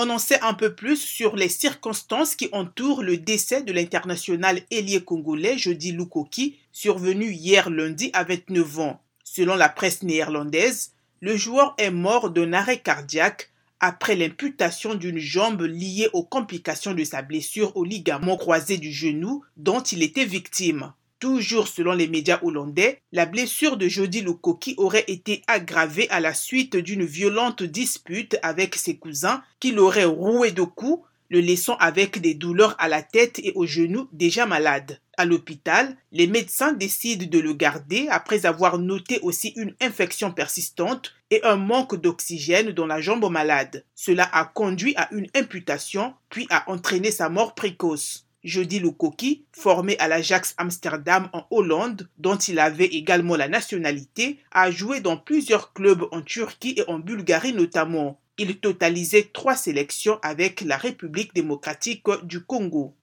On en sait un peu plus sur les circonstances qui entourent le décès de l'international ailier congolais Jody Lukoki, survenu hier lundi à 29 ans. Selon la presse néerlandaise, le joueur est mort d'un arrêt cardiaque après l'imputation d'une jambe liée aux complications de sa blessure au ligament croisé du genou dont il était victime. Toujours selon les médias hollandais, la blessure de Jody Lukoki aurait été aggravée à la suite d'une violente dispute avec ses cousins qui l'auraient roué de coups, le laissant avec des douleurs à la tête et aux genoux déjà malades. À l'hôpital, les médecins décident de le garder après avoir noté aussi une infection persistante et un manque d'oxygène dans la jambe malade. Cela a conduit à une imputation puis a entraîné sa mort précoce. Jody Lukoki, formé à l'Ajax Amsterdam en Hollande, dont il avait également la nationalité, a joué dans plusieurs clubs en Turquie et en Bulgarie notamment. Il totalisait trois sélections avec la République démocratique du Congo.